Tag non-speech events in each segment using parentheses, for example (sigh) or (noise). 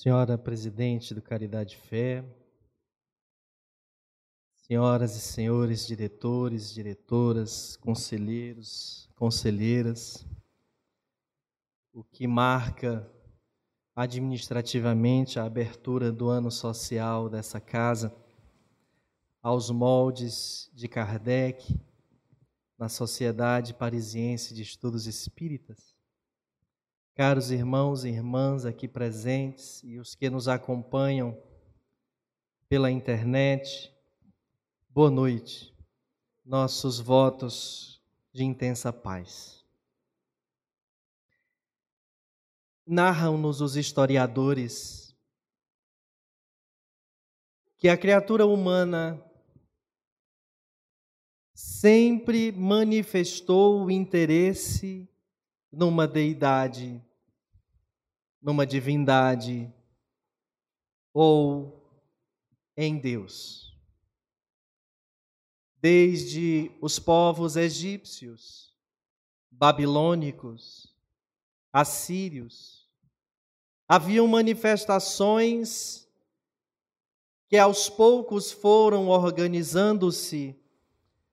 senhora presidente do Caridade Fé, senhoras e senhores diretores, diretoras, conselheiros, conselheiras, o que marca administrativamente a abertura do ano social dessa casa aos moldes de Kardec na Sociedade Parisiense de Estudos Espíritas. Caros irmãos e irmãs aqui presentes e os que nos acompanham pela internet, boa noite. Nossos votos de intensa paz. Narram-nos os historiadores que a criatura humana sempre manifestou o interesse numa deidade numa divindade ou em Deus. Desde os povos egípcios, babilônicos, assírios, haviam manifestações que aos poucos foram organizando-se,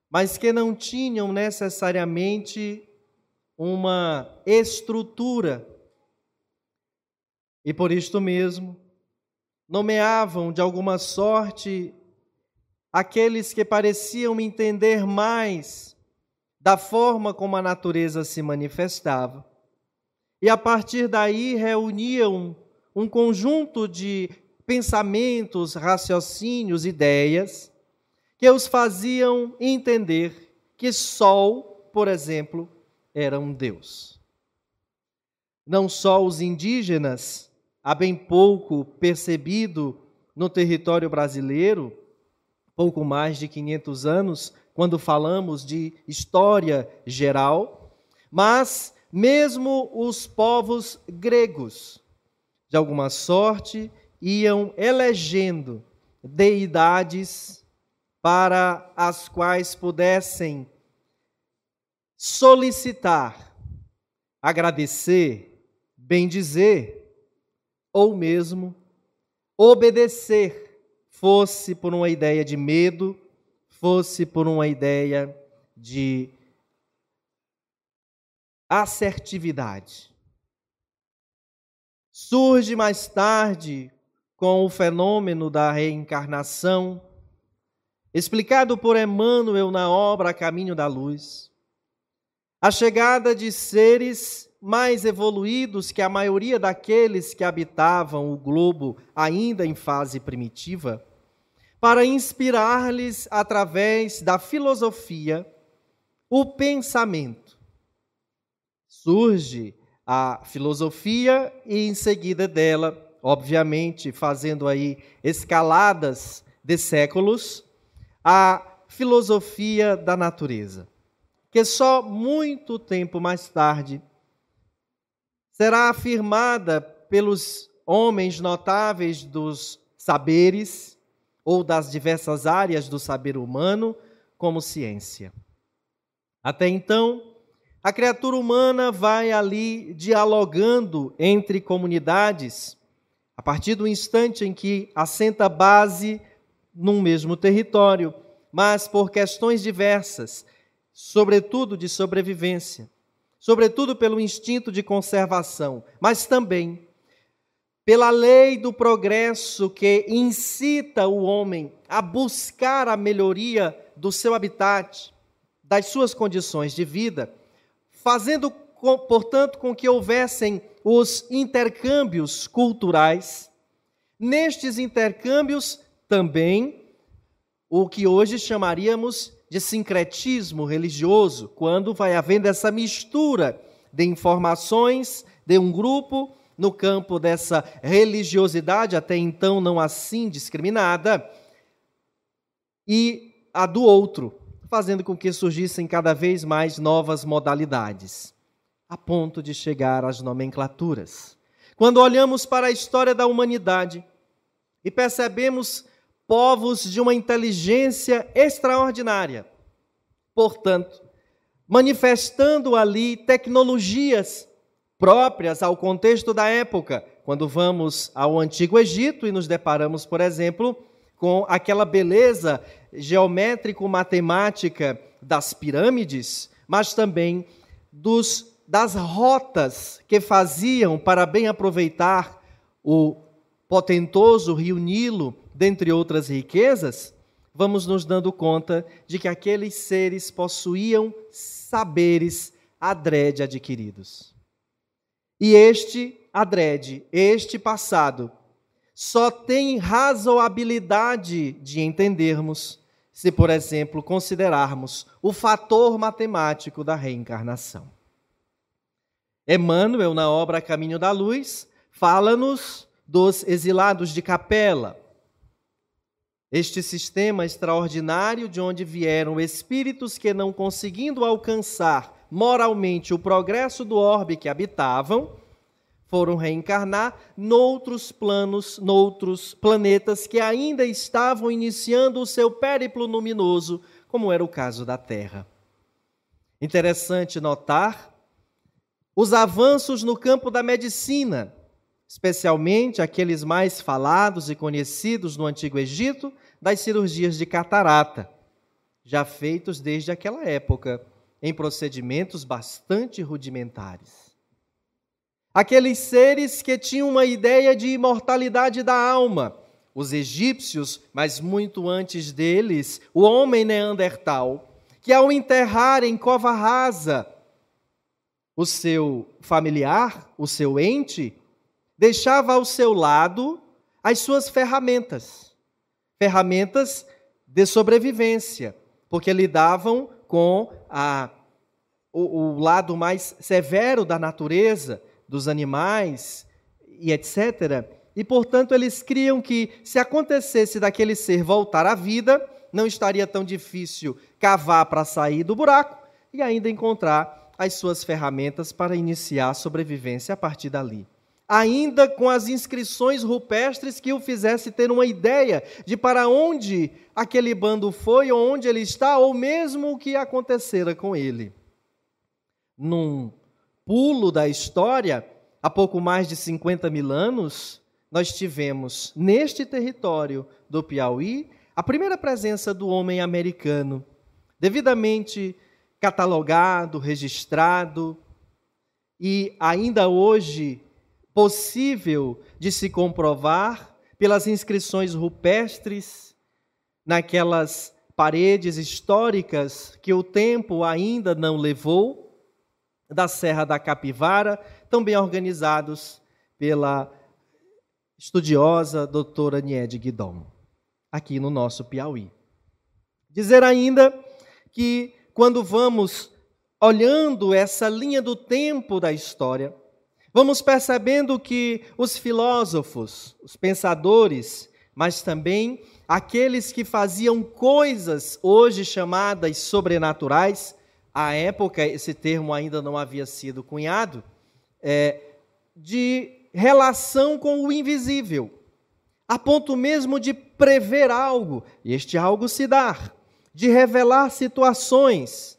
mas que não tinham necessariamente uma estrutura e por isto mesmo, nomeavam de alguma sorte aqueles que pareciam entender mais da forma como a natureza se manifestava. E a partir daí reuniam um conjunto de pensamentos, raciocínios, ideias, que os faziam entender que Sol, por exemplo, era um Deus. Não só os indígenas há bem pouco percebido no território brasileiro, pouco mais de 500 anos, quando falamos de história geral, mas mesmo os povos gregos, de alguma sorte, iam elegendo deidades para as quais pudessem solicitar, agradecer, bendizer ou mesmo obedecer, fosse por uma ideia de medo, fosse por uma ideia de assertividade. Surge mais tarde com o fenômeno da reencarnação, explicado por Emmanuel na obra Caminho da Luz, a chegada de seres mais evoluídos que a maioria daqueles que habitavam o globo ainda em fase primitiva, para inspirar-lhes através da filosofia o pensamento. Surge a filosofia e em seguida dela, obviamente, fazendo aí escaladas de séculos, a filosofia da natureza, que só muito tempo mais tarde será afirmada pelos homens notáveis dos saberes ou das diversas áreas do saber humano como ciência. Até então, a criatura humana vai ali dialogando entre comunidades, a partir do instante em que assenta base num mesmo território, mas por questões diversas, sobretudo de sobrevivência sobretudo pelo instinto de conservação, mas também pela lei do progresso que incita o homem a buscar a melhoria do seu habitat, das suas condições de vida, fazendo, portanto, com que houvessem os intercâmbios culturais. Nestes intercâmbios também o que hoje chamaríamos de sincretismo religioso, quando vai havendo essa mistura de informações de um grupo no campo dessa religiosidade, até então não assim discriminada, e a do outro, fazendo com que surgissem cada vez mais novas modalidades, a ponto de chegar às nomenclaturas. Quando olhamos para a história da humanidade e percebemos povos de uma inteligência extraordinária. Portanto, manifestando ali tecnologias próprias ao contexto da época, quando vamos ao Antigo Egito e nos deparamos, por exemplo, com aquela beleza geométrico-matemática das pirâmides, mas também dos, das rotas que faziam para bem aproveitar o potentoso rio Nilo, dentre outras riquezas, vamos nos dando conta de que aqueles seres possuíam saberes adrede adquiridos. E este adrede, este passado, só tem razoabilidade de entendermos se, por exemplo, considerarmos o fator matemático da reencarnação. Emmanuel, na obra Caminho da Luz, fala-nos dos exilados de capela. Este sistema extraordinário de onde vieram espíritos que, não conseguindo alcançar moralmente o progresso do orbe que habitavam, foram reencarnar noutros planos, noutros planetas que ainda estavam iniciando o seu périplo luminoso, como era o caso da Terra. Interessante notar os avanços no campo da medicina, especialmente aqueles mais falados e conhecidos no Antigo Egito, das cirurgias de catarata, já feitos desde aquela época, em procedimentos bastante rudimentares. Aqueles seres que tinham uma ideia de imortalidade da alma. Os egípcios, mas muito antes deles, o homem neandertal, que ao enterrar em cova rasa o seu familiar, o seu ente, deixava ao seu lado as suas ferramentas, ferramentas de sobrevivência, porque lidavam com a, o, o lado mais severo da natureza, dos animais e etc. E, portanto, eles criam que, se acontecesse daquele ser voltar à vida, não estaria tão difícil cavar para sair do buraco e ainda encontrar as suas ferramentas para iniciar a sobrevivência a partir dali. Ainda com as inscrições rupestres que o fizesse ter uma ideia de para onde aquele bando foi, ou onde ele está, ou mesmo o que acontecera com ele. Num pulo da história, há pouco mais de 50 mil anos, nós tivemos neste território do Piauí a primeira presença do homem americano, devidamente catalogado, registrado e ainda hoje possível de se comprovar pelas inscrições rupestres naquelas paredes históricas que o tempo ainda não levou da Serra da Capivara, também organizados pela estudiosa doutora Niede Guidon, aqui no nosso Piauí. Dizer ainda que quando vamos olhando essa linha do tempo da história, vamos percebendo que os filósofos, os pensadores, mas também aqueles que faziam coisas hoje chamadas sobrenaturais, à época esse termo ainda não havia sido cunhado, é, de relação com o invisível, a ponto mesmo de prever algo, e este algo se dar, de revelar situações,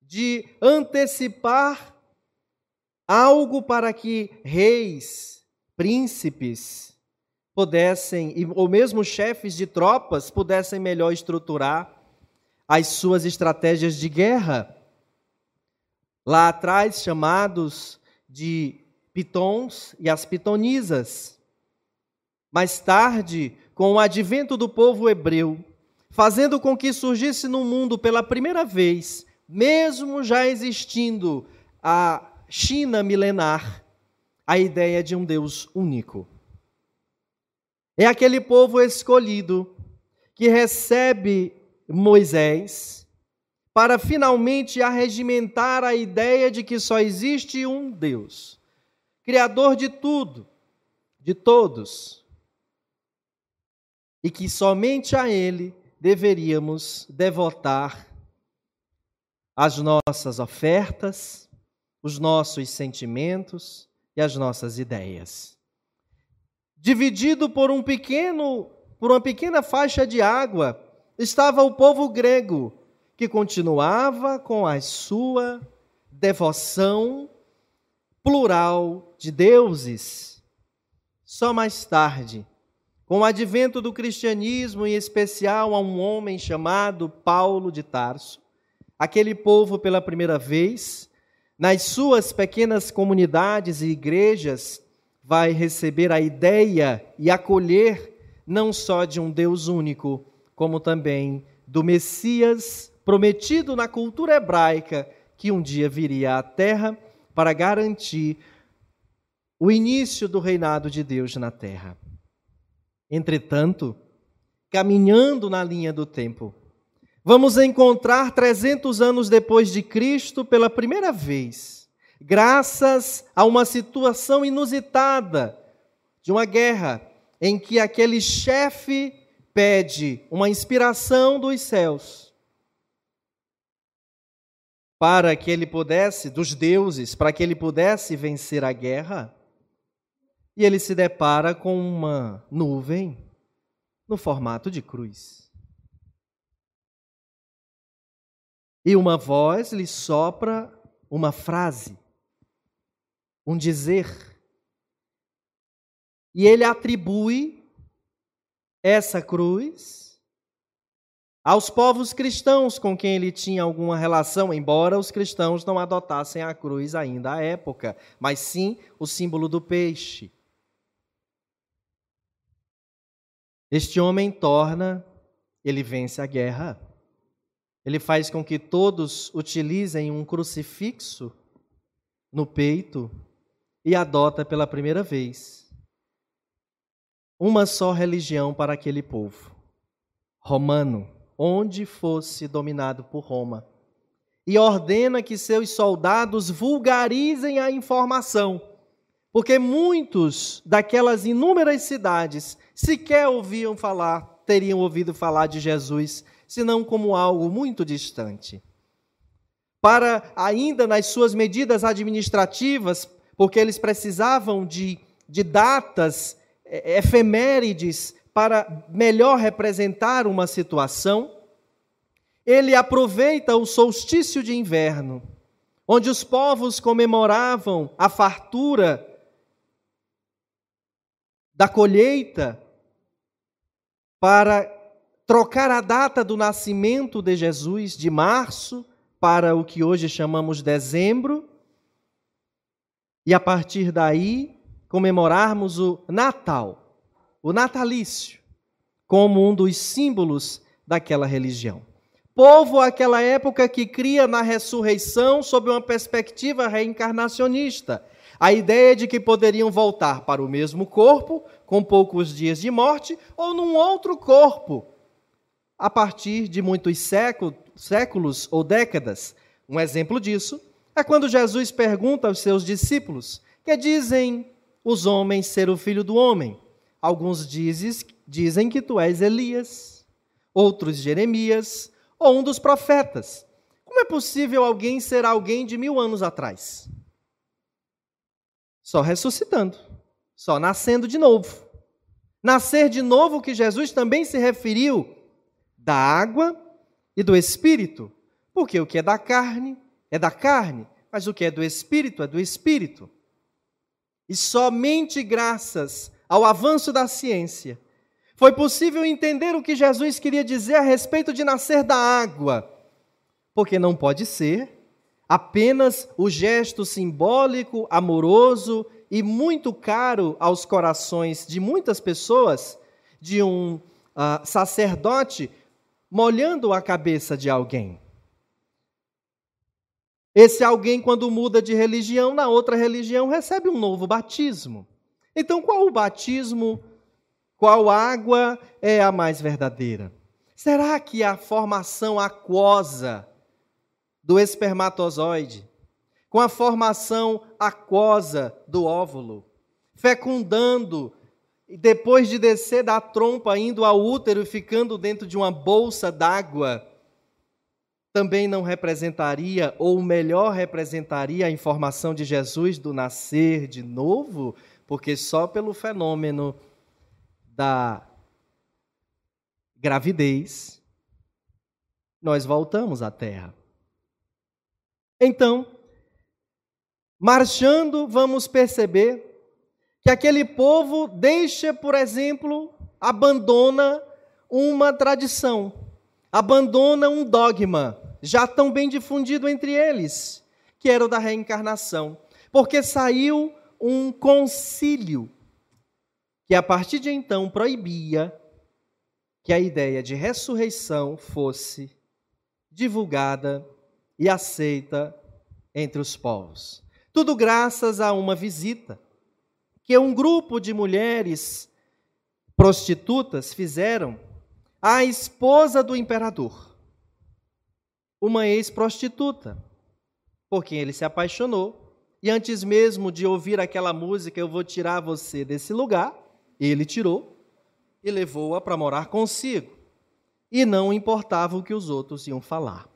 de antecipar algo para que reis, príncipes, pudessem, ou mesmo chefes de tropas, pudessem melhor estruturar as suas estratégias de guerra. Lá atrás, chamados de pitons e as pitonisas. Mais tarde, com o advento do povo hebreu, fazendo com que surgisse no mundo pela primeira vez, mesmo já existindo a China milenar, a ideia de um Deus único. É aquele povo escolhido que recebe Moisés para finalmente arregimentar a ideia de que só existe um Deus, Criador de tudo, de todos, e que somente a Ele deveríamos devotar as nossas ofertas, os nossos sentimentos e as nossas ideias. Dividido por um pequeno, por uma pequena faixa de água, estava o povo grego, que continuava com a sua devoção plural de deuses. Só mais tarde, com o advento do cristianismo, em especial a um homem chamado Paulo de Tarso, aquele povo pela primeira vez, nas suas pequenas comunidades e igrejas, vai receber a ideia e acolher não só de um Deus único, como também do Messias prometido na cultura hebraica que um dia viria à terra para garantir o início do reinado de Deus na terra. Entretanto, caminhando na linha do tempo, vamos encontrar 300 anos depois de Cristo pela primeira vez, graças a uma situação inusitada de uma guerra em que aquele chefe pede uma inspiração dos céus para que ele pudesse, dos deuses, para que ele pudesse vencer a guerra, e ele se depara com uma nuvem no formato de cruz. E uma voz lhe sopra uma frase, um dizer. E ele atribui essa cruz aos povos cristãos com quem ele tinha alguma relação, embora os cristãos não adotassem a cruz ainda à época, mas sim o símbolo do peixe. Este homem torna, ele vence a guerra, ele faz com que todos utilizem um crucifixo no peito e adota pela primeira vez uma só religião para aquele povo, romano onde fosse dominado por Roma. E ordena que seus soldados vulgarizem a informação, porque muitos daquelas inúmeras cidades sequer ouviam falar, teriam ouvido falar de Jesus, senão como algo muito distante. Para ainda nas suas medidas administrativas, porque eles precisavam de, de datas é, efemérides para melhor representar uma situação, ele aproveita o solstício de inverno, onde os povos comemoravam a fartura da colheita, para trocar a data do nascimento de Jesus de março para o que hoje chamamos dezembro, e a partir daí comemorarmos o Natal o natalício, como um dos símbolos daquela religião. Povo àquela época que cria na ressurreição sob uma perspectiva reencarnacionista. A ideia de que poderiam voltar para o mesmo corpo, com poucos dias de morte, ou num outro corpo, a partir de muitos séculos, ou décadas. Um exemplo disso é quando Jesus pergunta aos seus discípulos: Que dizem os homens ser o filho do homem? Alguns dizes, dizem que tu és Elias, outros Jeremias, ou um dos profetas. Como é possível alguém ser alguém de mil anos atrás? Só ressuscitando, só nascendo de novo. Nascer de novo, que Jesus também se referiu da água e do espírito, porque o que é da carne é da carne, mas o que é do espírito é do espírito. E somente graças ao avanço da ciência, foi possível entender o que Jesus queria dizer a respeito de nascer da água, porque não pode ser apenas o gesto simbólico, amoroso e muito caro aos corações de muitas pessoas de um uh, sacerdote molhando a cabeça de alguém. Esse alguém, quando muda de religião, na outra religião, recebe um novo batismo. Então, qual o batismo, qual água é a mais verdadeira? Será que a formação aquosa do espermatozoide, com a formação aquosa do óvulo, fecundando e depois de descer da trompa, indo ao útero e ficando dentro de uma bolsa d'água, também não representaria, ou melhor, representaria a informação de Jesus do nascer de novo? porque só pelo fenômeno da gravidez nós voltamos à Terra. Então, marchando, vamos perceber que aquele povo deixa, por exemplo, abandona uma tradição, abandona um dogma já tão bem difundido entre eles, que era o da reencarnação, porque saiu um concílio que a partir de então proibia que a ideia de ressurreição fosse divulgada e aceita entre os povos. Tudo graças a uma visita que um grupo de mulheres prostitutas fizeram à esposa do imperador, uma ex-prostituta, por quem ele se apaixonou. E antes mesmo de ouvir aquela música, eu vou tirar você desse lugar, ele tirou e levou-a para morar consigo. E não importava o que os outros iam falar.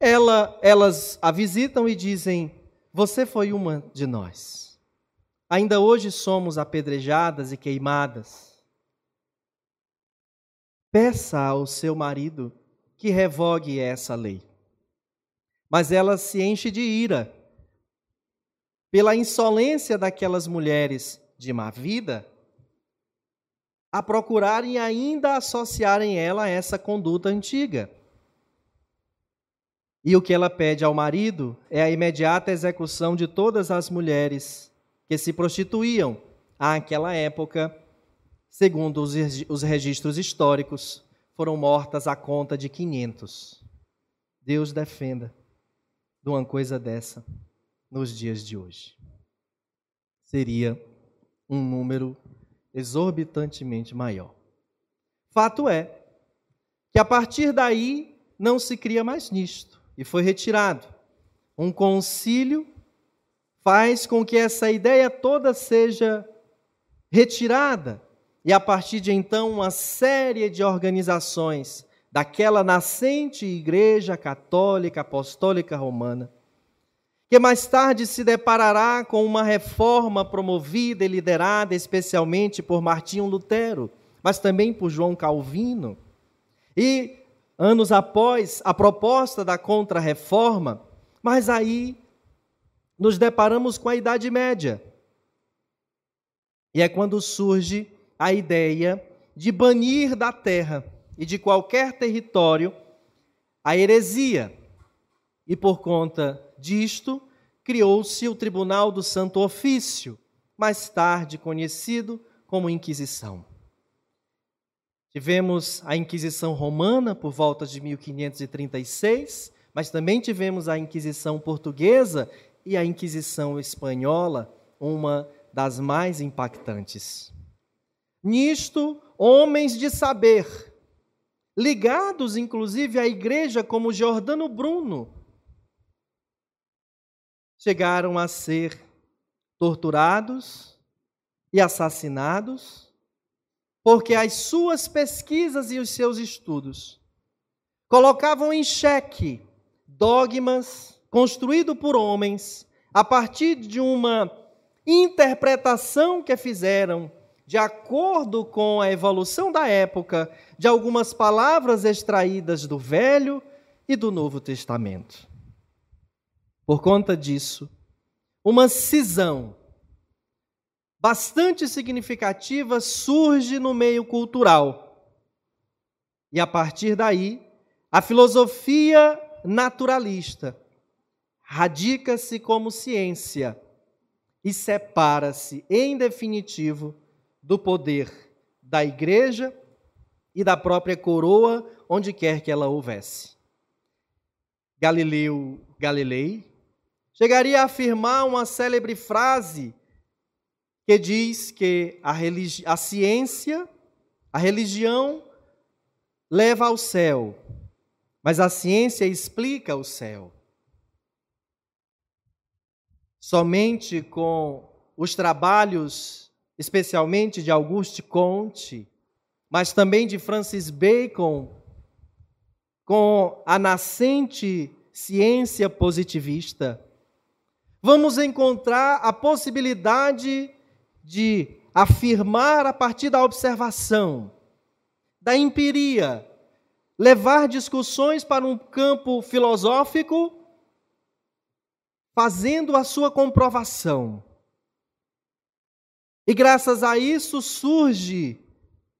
Ela, elas a visitam e dizem: Você foi uma de nós. Ainda hoje somos apedrejadas e queimadas. Peça ao seu marido que revogue essa lei. Mas ela se enche de ira pela insolência daquelas mulheres de má vida a procurarem ainda associarem ela a essa conduta antiga. E o que ela pede ao marido é a imediata execução de todas as mulheres que se prostituíam àquela época, segundo os registros históricos, foram mortas à conta de 500. Deus defenda de uma coisa dessa nos dias de hoje. Seria um número exorbitantemente maior. Fato é que a partir daí não se cria mais nisto e foi retirado um concílio faz com que essa ideia toda seja retirada e a partir de então uma série de organizações daquela nascente Igreja Católica Apostólica Romana, que mais tarde se deparará com uma reforma promovida e liderada especialmente por Martinho Lutero, mas também por João Calvino. E anos após a proposta da Contra-Reforma, mas aí nos deparamos com a Idade Média. E é quando surge a ideia de banir da terra e de qualquer território a heresia. E por conta disto, criou-se o Tribunal do Santo Ofício, mais tarde conhecido como Inquisição. Tivemos a Inquisição Romana por volta de 1536, mas também tivemos a Inquisição Portuguesa e a Inquisição Espanhola, uma das mais impactantes. Nisto, homens de saber, ligados inclusive à igreja como Giordano Bruno, chegaram a ser torturados e assassinados, porque as suas pesquisas e os seus estudos colocavam em xeque dogmas construído por homens, a partir de uma interpretação que fizeram de acordo com a evolução da época de algumas palavras extraídas do Velho e do Novo Testamento. Por conta disso, uma cisão bastante significativa surge no meio cultural. E a partir daí, a filosofia naturalista radica-se como ciência e separa-se, em definitivo, do poder da igreja e da própria coroa, onde quer que ela houvesse. Galileu Galilei chegaria a afirmar uma célebre frase que diz que a, a ciência, a religião, leva ao céu, mas a ciência explica o céu. Somente com os trabalhos, especialmente de Auguste Comte, mas também de Francis Bacon, com a nascente ciência positivista, vamos encontrar a possibilidade de afirmar a partir da observação, da empiria, levar discussões para um campo filosófico fazendo a sua comprovação. E graças a isso surge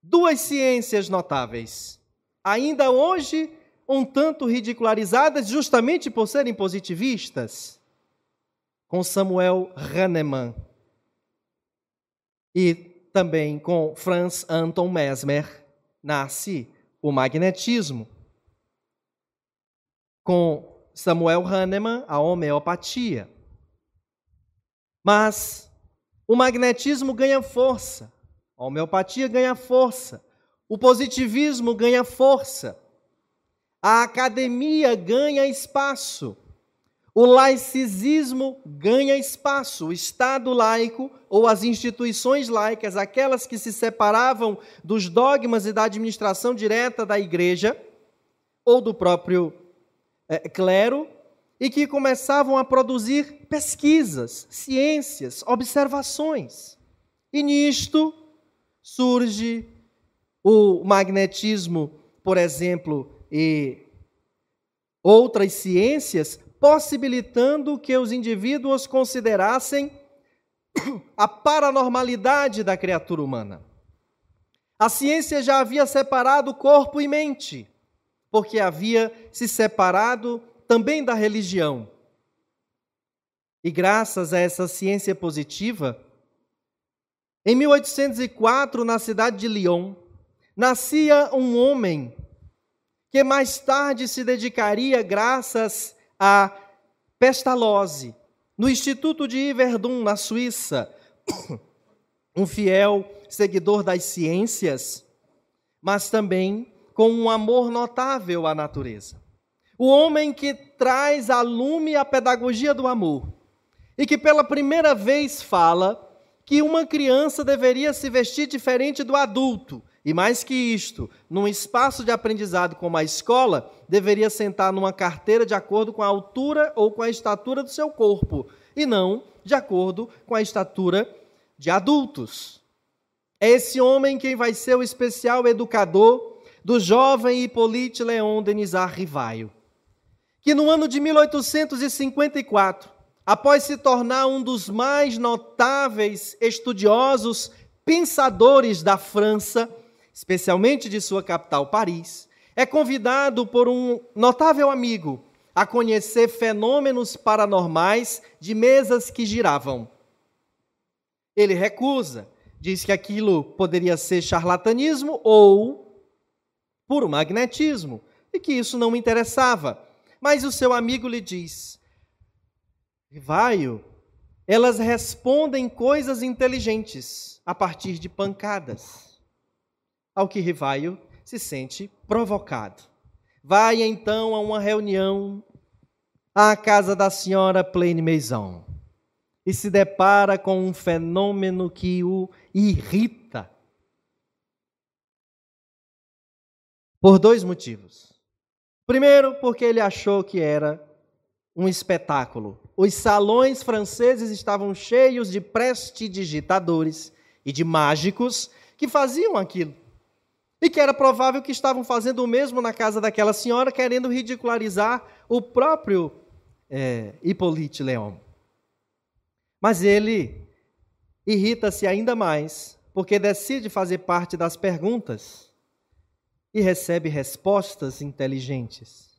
duas ciências notáveis, ainda hoje um tanto ridicularizadas justamente por serem positivistas, com Samuel Hahnemann e também com Franz Anton Mesmer nasce o magnetismo. Com Samuel Hahnemann, a homeopatia. Mas o magnetismo ganha força, a homeopatia ganha força, o positivismo ganha força, a academia ganha espaço, o laicismo ganha espaço, o Estado laico ou as instituições laicas, aquelas que se separavam dos dogmas e da administração direta da igreja ou do próprio é, clero, e que começavam a produzir pesquisas, ciências, observações. E nisto surge o magnetismo, por exemplo, e outras ciências, possibilitando que os indivíduos considerassem (coughs) a paranormalidade da criatura humana. A ciência já havia separado corpo e mente, porque havia se separado também da religião. E graças a essa ciência positiva, em 1804, na cidade de Lyon, nascia um homem que mais tarde se dedicaria, graças à pestalose, no Instituto de Yverdun, na Suíça, (coughs) um fiel seguidor das ciências, mas também com um amor notável à natureza. O homem que traz a lume a pedagogia do amor e que pela primeira vez fala que uma criança deveria se vestir diferente do adulto. E mais que isto, num espaço de aprendizado como a escola, deveria sentar numa carteira de acordo com a altura ou com a estatura do seu corpo, e não de acordo com a estatura de adultos. É esse homem quem vai ser o especial educador do jovem Hippolyte Leon Denisard Rivaio que no ano de 1854, após se tornar um dos mais notáveis estudiosos, pensadores da França, especialmente de sua capital, Paris, é convidado por um notável amigo a conhecer fenômenos paranormais de mesas que giravam. Ele recusa, diz que aquilo poderia ser charlatanismo ou puro magnetismo, e que isso não interessava. Mas o seu amigo lhe diz: Rivaio, elas respondem coisas inteligentes a partir de pancadas. Ao que Rivaio se sente provocado. Vai então a uma reunião à casa da senhora Plaine Maison e se depara com um fenômeno que o irrita. Por dois motivos. Primeiro, porque ele achou que era um espetáculo. Os salões franceses estavam cheios de prestidigitadores e de mágicos que faziam aquilo. E que era provável que estavam fazendo o mesmo na casa daquela senhora, querendo ridicularizar o próprio é, Hippolyte Leon. Mas ele irrita-se ainda mais, porque decide fazer parte das perguntas e recebe respostas inteligentes.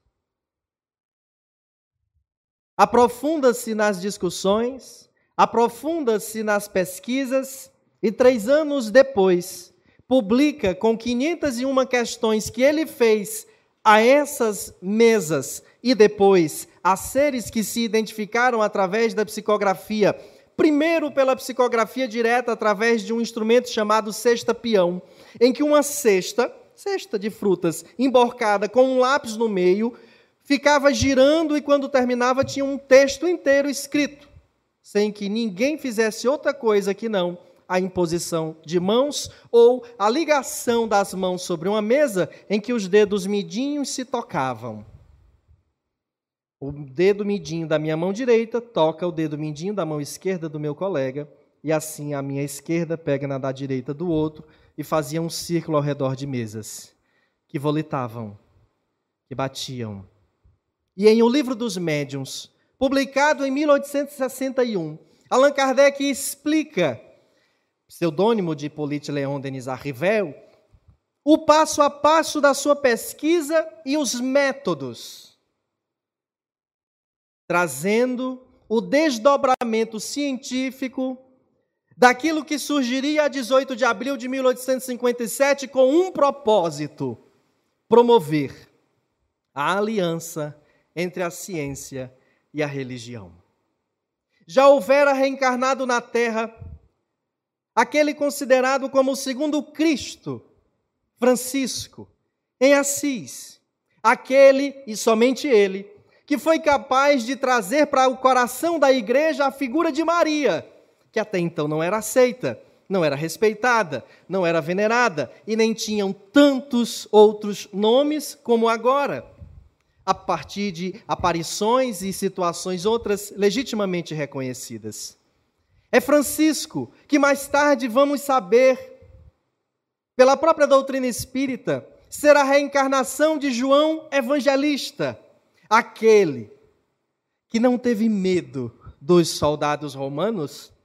Aprofunda-se nas discussões, aprofunda-se nas pesquisas e três anos depois publica com 501 questões que ele fez a essas mesas e depois a seres que se identificaram através da psicografia, primeiro pela psicografia direta através de um instrumento chamado cesta peão, em que uma cesta cesta de frutas emborcada com um lápis no meio, ficava girando e quando terminava tinha um texto inteiro escrito, sem que ninguém fizesse outra coisa que não a imposição de mãos ou a ligação das mãos sobre uma mesa em que os dedos midinhos se tocavam. O dedo midinho da minha mão direita toca o dedo midinho da mão esquerda do meu colega, e assim a minha esquerda pega na da direita do outro, e faziam um círculo ao redor de mesas, que volitavam, que batiam. E em O Livro dos Médiuns, publicado em 1861, Allan Kardec explica, pseudônimo de Hippolyte Léon Denis Arrivel, o passo a passo da sua pesquisa e os métodos, trazendo o desdobramento científico daquilo que surgiria a 18 de abril de 1857 com um propósito: promover a aliança entre a ciência e a religião. Já houvera reencarnado na terra aquele considerado como o segundo Cristo, Francisco, em Assis, aquele e somente ele, que foi capaz de trazer para o coração da igreja a figura de Maria que até então não era aceita, não era respeitada, não era venerada e nem tinham tantos outros nomes como agora, a partir de aparições e situações outras legitimamente reconhecidas. É Francisco que mais tarde vamos saber, pela própria doutrina espírita, será a reencarnação de João Evangelista, aquele que não teve medo dos soldados romanos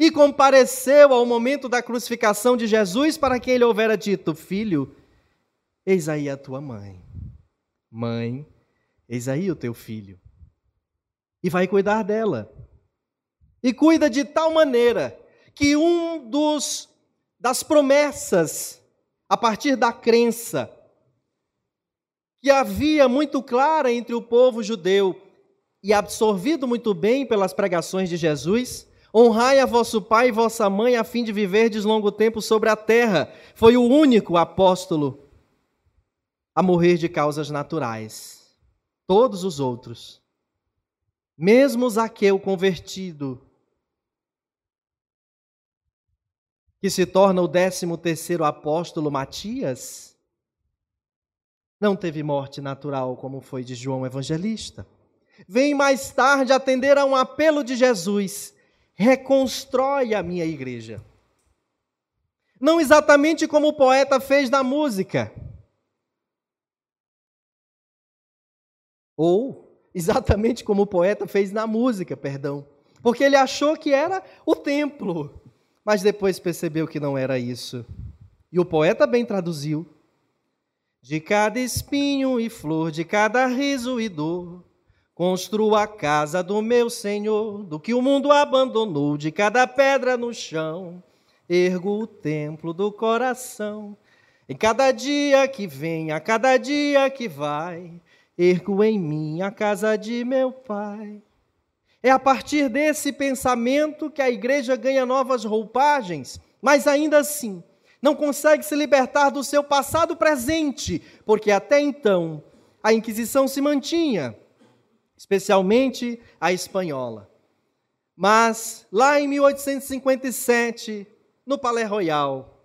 e compareceu ao momento da crucificação de Jesus para que ele houvera dito: Filho, eis aí a tua mãe. Mãe, eis aí o teu filho. E vai cuidar dela. E cuida de tal maneira que um dos das promessas a partir da crença que havia muito clara entre o povo judeu e absorvido muito bem pelas pregações de Jesus, Honrai a vosso pai e vossa mãe, a fim de viverdes longo tempo sobre a terra. Foi o único apóstolo a morrer de causas naturais. Todos os outros, mesmo Zaqueu convertido, que se torna o décimo terceiro apóstolo Matias, não teve morte natural como foi de João Evangelista. Vem mais tarde atender a um apelo de Jesus reconstrói a minha igreja. Não exatamente como o poeta fez na música. Ou exatamente como o poeta fez na música, perdão. Porque ele achou que era o templo, mas depois percebeu que não era isso. E o poeta bem traduziu: De cada espinho e flor, de cada riso e dor, Construo a casa do meu Senhor, do que o mundo abandonou, de cada pedra no chão. Ergo o templo do coração. Em cada dia que vem, a cada dia que vai, ergo em mim a casa de meu Pai. É a partir desse pensamento que a igreja ganha novas roupagens, mas ainda assim não consegue se libertar do seu passado presente, porque até então a Inquisição se mantinha especialmente a espanhola. Mas lá em 1857, no Palais Royal,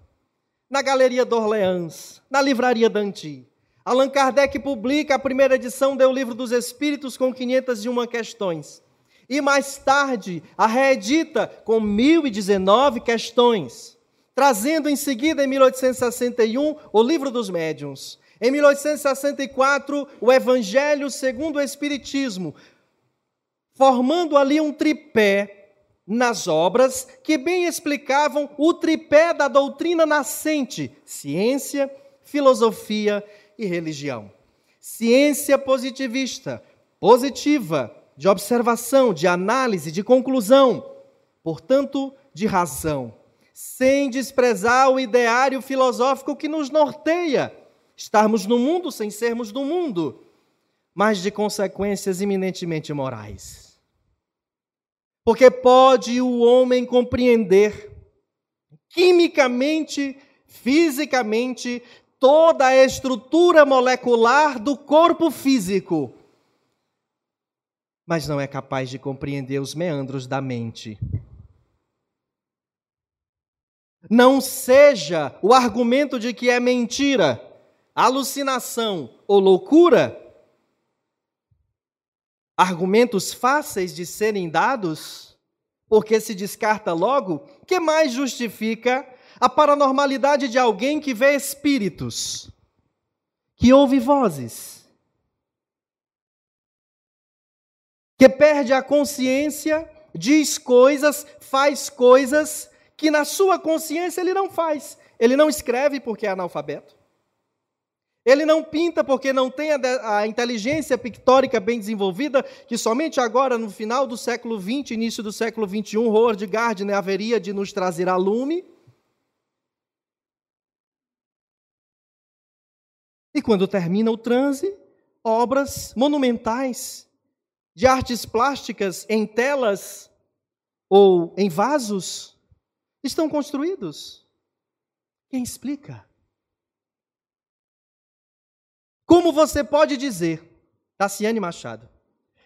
na Galeria d'Orléans, na Livraria Danti, Allan Kardec publica a primeira edição do Livro dos Espíritos com 501 questões. E mais tarde, a reedita com 1019 questões, trazendo em seguida, em 1861, o Livro dos Médiuns. Em 1864, o Evangelho segundo o Espiritismo, formando ali um tripé nas obras que bem explicavam o tripé da doutrina nascente: ciência, filosofia e religião. Ciência positivista, positiva, de observação, de análise, de conclusão, portanto, de razão, sem desprezar o ideário filosófico que nos norteia estarmos no mundo sem sermos do mundo, mas de consequências eminentemente morais. Porque pode o homem compreender quimicamente, fisicamente, toda a estrutura molecular do corpo físico, mas não é capaz de compreender os meandros da mente. Não seja o argumento de que é mentira alucinação ou loucura, argumentos fáceis de serem dados, porque se descarta logo, que mais justifica a paranormalidade de alguém que vê espíritos, que ouve vozes, que perde a consciência, diz coisas, faz coisas que na sua consciência ele não faz. Ele não escreve porque é analfabeto. Ele não pinta porque não tem a, a, inteligência pictórica bem desenvolvida, que somente agora, no final do século XX, início do século XXI, Howard Gardner haveria de nos trazer a lume. E quando termina o transe, obras monumentais de artes plásticas em telas ou em vasos estão construídos. Quem explica? Como você pode dizer, Tassiane Machado,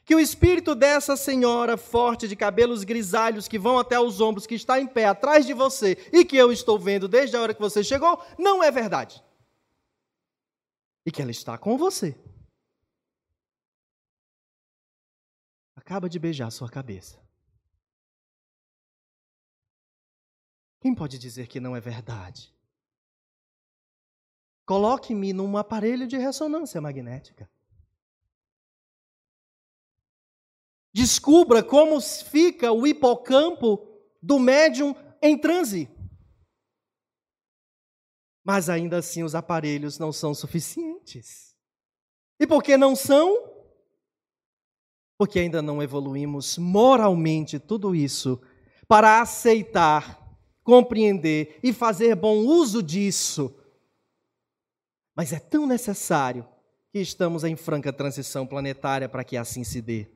que o espírito dessa senhora forte de cabelos grisalhos que vão até os ombros, que está em pé atrás de você e que eu estou vendo desde a hora que você chegou, não é verdade? E que ela está com você. Acaba de beijar sua cabeça. Quem pode dizer que não é verdade? Coloque-me num aparelho de ressonância magnética. Descubra como fica o hipocampo do médium em transe. Mas ainda assim os aparelhos não são suficientes. E por que não são? Porque ainda não evoluímos moralmente tudo isso para aceitar, compreender e fazer bom uso disso mas é tão necessário que estamos em franca transição planetária para que assim se dê.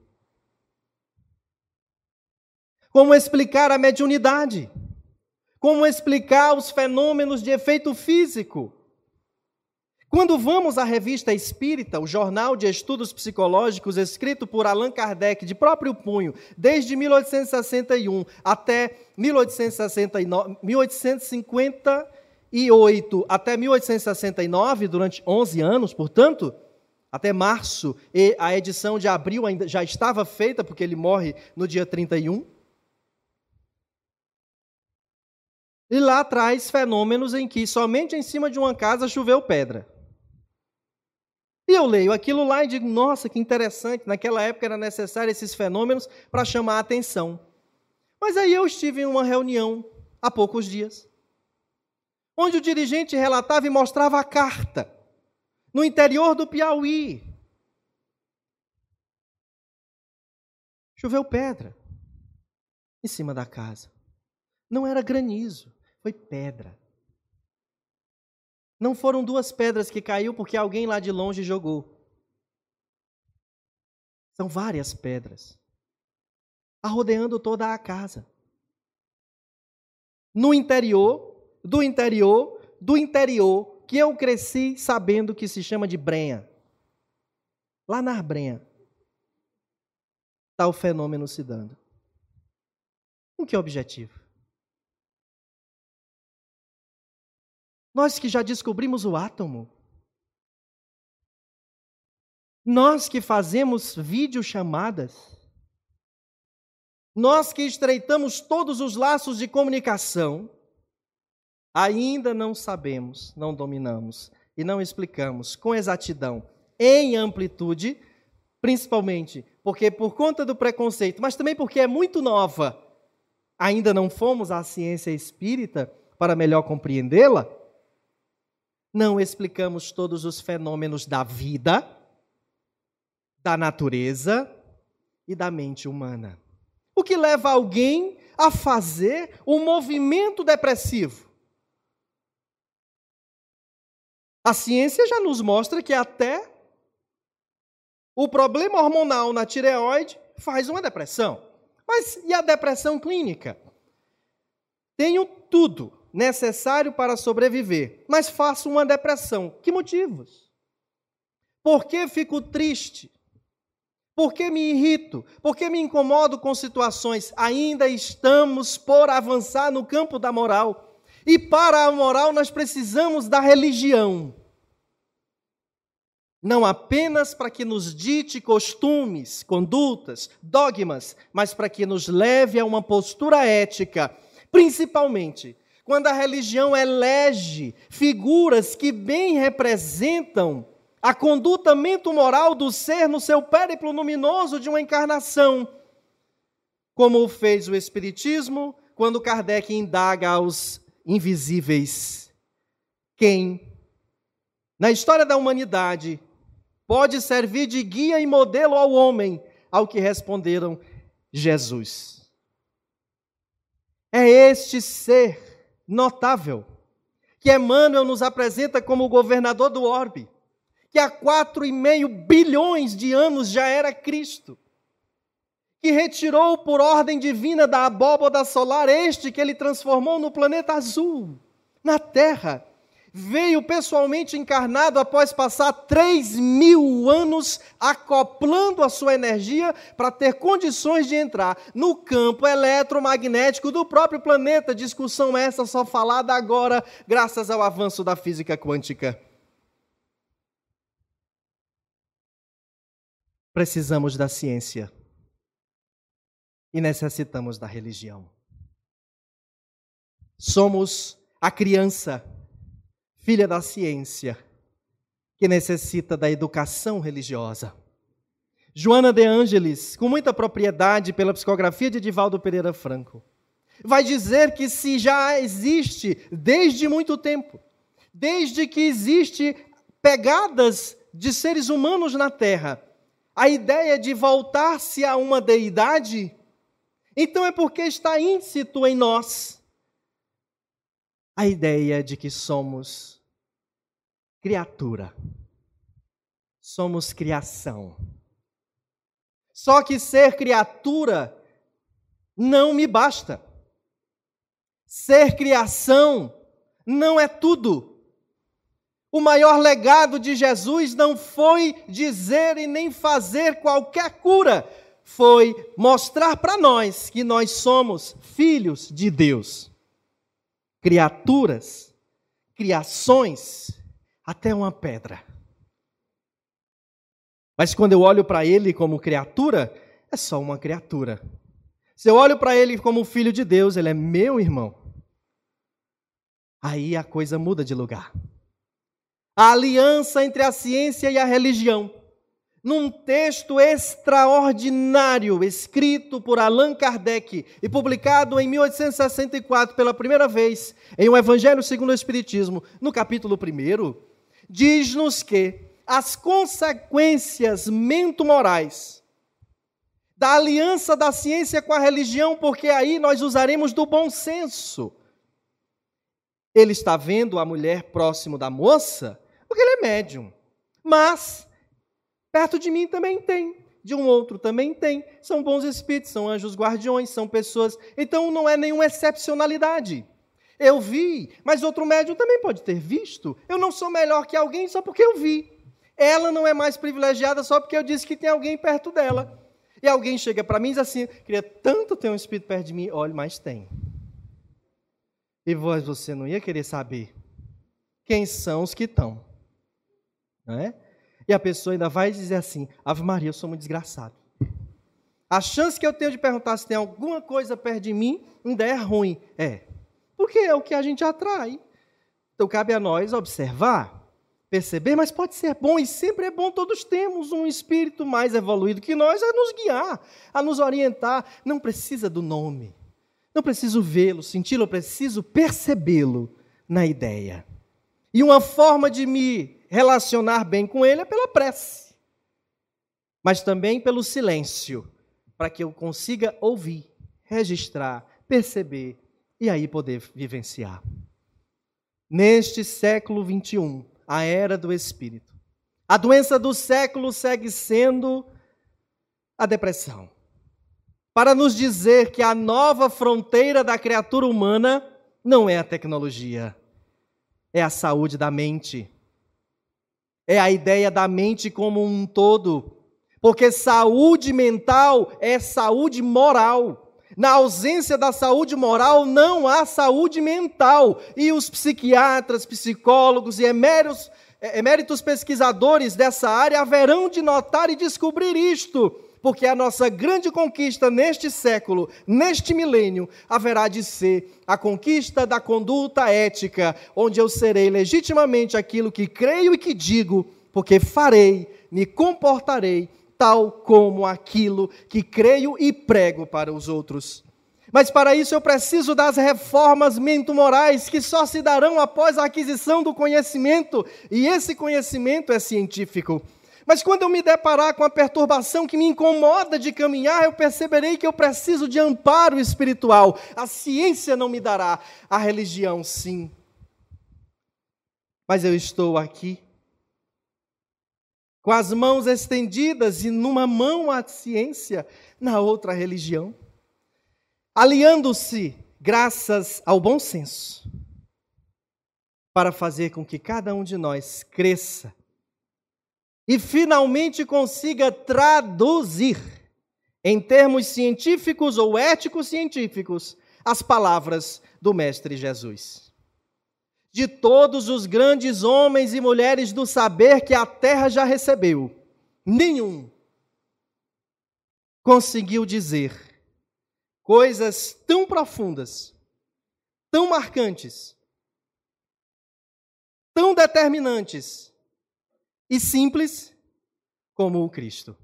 Como explicar a mediunidade? Como explicar os fenômenos de efeito físico? Quando vamos à revista Espírita, o jornal de estudos psicológicos escrito por Allan Kardec de próprio punho, desde 1861 até 1869, 1850 1808 até 1869, durante 11 anos, portanto, até março, e a edição de abril ainda já estava feita, porque ele morre no dia 31. E lá traz fenômenos em que somente em cima de uma casa choveu pedra. E eu leio aquilo lá e digo, nossa, que interessante, naquela época era necessário esses fenômenos para chamar a atenção. Mas aí eu estive em uma reunião há poucos dias onde o dirigente relatava e mostrava a carta, no interior do Piauí. Choveu pedra em cima da casa. Não era granizo, foi pedra. Não foram duas pedras que caiu porque alguém lá de longe jogou. São várias pedras, arrodeando toda a casa. No interior, do interior, do interior, que eu cresci sabendo que se chama de Brenha. Lá na Brenha está o fenômeno se dando. Com que objetivo? Nós que já descobrimos o átomo, nós que fazemos videochamadas, nós que estreitamos todos os laços de comunicação, Ainda não sabemos, não dominamos e não explicamos com exatidão, em amplitude, principalmente porque por conta do preconceito, mas também porque é muito nova, ainda não fomos à ciência espírita para melhor compreendê-la. Não explicamos todos os fenômenos da vida, da natureza e da mente humana. O que leva alguém a fazer um movimento depressivo? A ciência já nos mostra que até o problema hormonal na tireoide faz uma depressão. Mas e a depressão clínica? Tenho tudo necessário para sobreviver, mas faço uma depressão. Que motivos? Por que fico triste? Por que me irrito? Por que me incomodo com situações? Ainda estamos por avançar no campo da moral. E para a moral nós precisamos da religião. Não apenas para que nos dite costumes, condutas, dogmas, mas para que nos leve a uma postura ética, principalmente quando a religião elege figuras que bem representam a conduta mento-moral do ser no seu périplo luminoso de uma encarnação, como fez o Espiritismo quando Kardec indaga aos invisíveis quem, na história da humanidade, pode servir de guia e modelo ao homem, ao que responderam Jesus. É este ser notável que Emmanuel nos apresenta como o governador do orbe, que há quatro e meio bilhões de anos já era Cristo, que retirou por ordem divina da abóboda solar este que ele transformou no planeta azul, na Terra, veio pessoalmente encarnado após passar três mil anos acoplando a sua energia para ter condições de entrar no campo eletromagnético do próprio planeta. Discussão essa só falada agora, graças ao avanço da física quântica. Precisamos da ciência e necessitamos da religião. Somos a criança filha da ciência, que necessita da educação religiosa. Joana de Ângeles, com muita propriedade pela psicografia de Divaldo Pereira Franco, vai dizer que se já existe desde muito tempo, desde que existe pegadas de seres humanos na Terra, a ideia de voltar-se a uma deidade, então é porque está íncito em nós a ideia de que somos criatura. Somos criação. Só que ser criatura não me basta. Ser criação não é tudo. O maior legado de Jesus não foi dizer e nem fazer qualquer cura, foi mostrar para nós que nós somos filhos de Deus criaturas, criações, até uma pedra. Mas quando eu olho para ele como criatura, é só uma criatura. Se eu olho para ele como filho de Deus, ele é meu irmão. Aí a coisa muda de lugar. A aliança entre a ciência e a religião num texto extraordinário escrito por Allan Kardec e publicado em 1864 pela primeira vez em O Evangelho segundo o Espiritismo, no capítulo 1, diz-nos que as consequências mento-morais da aliança da ciência com a religião, porque aí nós usaremos do bom senso. Ele está vendo a mulher próximo da moça, porque ele é médium. Mas Perto de mim também tem, de um outro também tem. São bons espíritos, são anjos guardiões, são pessoas. Então não é nenhuma excepcionalidade. Eu vi, mas outro médium também pode ter visto. Eu não sou melhor que alguém só porque eu vi. Ela não é mais privilegiada só porque eu disse que tem alguém perto dela. E alguém chega para mim e diz assim: queria tanto ter um espírito perto de mim. Olha, mas tem. E você não ia querer saber quem são os que estão. Não é? E a pessoa ainda vai dizer assim: Ave Maria, eu sou muito desgraçado. A chance que eu tenho de perguntar se tem alguma coisa perto de mim ainda é ruim. É. Porque é o que a gente atrai. Então cabe a nós observar, perceber, mas pode ser bom e sempre é bom. Todos temos um espírito mais evoluído que nós a nos guiar, a nos orientar. Não precisa do nome. Não preciso vê-lo, senti-lo, eu preciso percebê-lo na ideia. E uma forma de me relacionar bem com Ele é pela prece, mas também pelo silêncio, para que eu consiga ouvir, registrar, perceber e aí poder vivenciar. Neste século 21, a era do Espírito, a doença do século segue sendo a depressão. Para nos dizer que a nova fronteira da criatura humana não é a tecnologia, é a saúde da mente é a ideia da mente como um todo. Porque saúde mental é saúde moral. Na ausência da saúde moral, não há saúde mental. E os psiquiatras, psicólogos e eméritos, eméritos pesquisadores dessa área haverão de notar e descobrir isto porque a nossa grande conquista neste século, neste milênio, haverá de ser a conquista da conduta ética, onde eu serei legitimamente aquilo que creio e que digo porque farei, me comportarei tal como aquilo que creio e prego para os outros. Mas para isso eu preciso das reformas mento-morais que só se darão após a aquisição do conhecimento, e esse conhecimento é científico. Mas quando eu me deparar com a perturbação que me incomoda de caminhar, eu perceberei que eu preciso de amparo espiritual. A ciência não me dará, a religião sim. Mas eu estou aqui com as mãos estendidas e numa mão a ciência, na outra a religião, aliando-se graças ao bom senso, para fazer com que cada um de nós cresça e finalmente consiga traduzir em termos científicos ou éticos científicos as palavras do mestre Jesus. De todos os grandes homens e mulheres do saber que a terra já recebeu, nenhum conseguiu dizer coisas tão profundas, tão marcantes, tão determinantes e simples como o Cristo.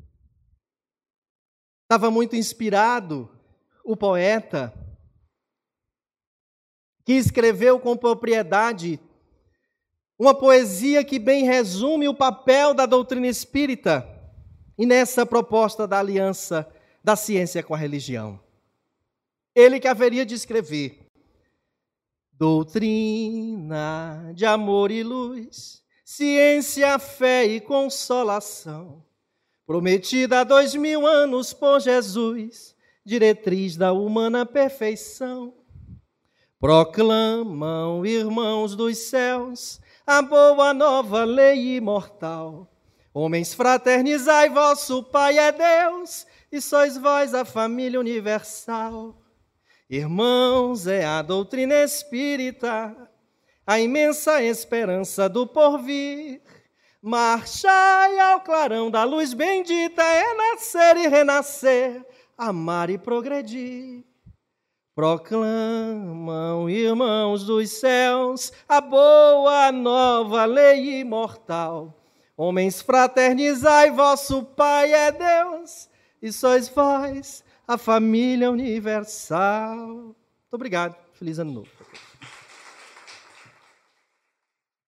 Estava muito inspirado o poeta que escreveu com propriedade uma poesia que bem resume o papel da doutrina espírita e nessa proposta da aliança da ciência com a religião. Ele que haveria de escrever doutrina de amor e luz, ciência, fé e consolação, prometida há dois mil anos por Jesus, diretriz da humana perfeição Proclamam, irmãos dos céus, a boa nova lei imortal. Homens, fraternizai, vosso Pai é Deus, e sois vós a família universal. Irmãos, é a doutrina espírita, a imensa esperança do porvir. Marchai ao clarão da luz bendita, é nascer e renascer, amar e progredir. Proclamam, irmãos dos céus, a boa nova lei imortal. Homens, fraternizai, vosso Pai é Deus, e sois vós a família universal. Muito obrigado. Feliz ano novo.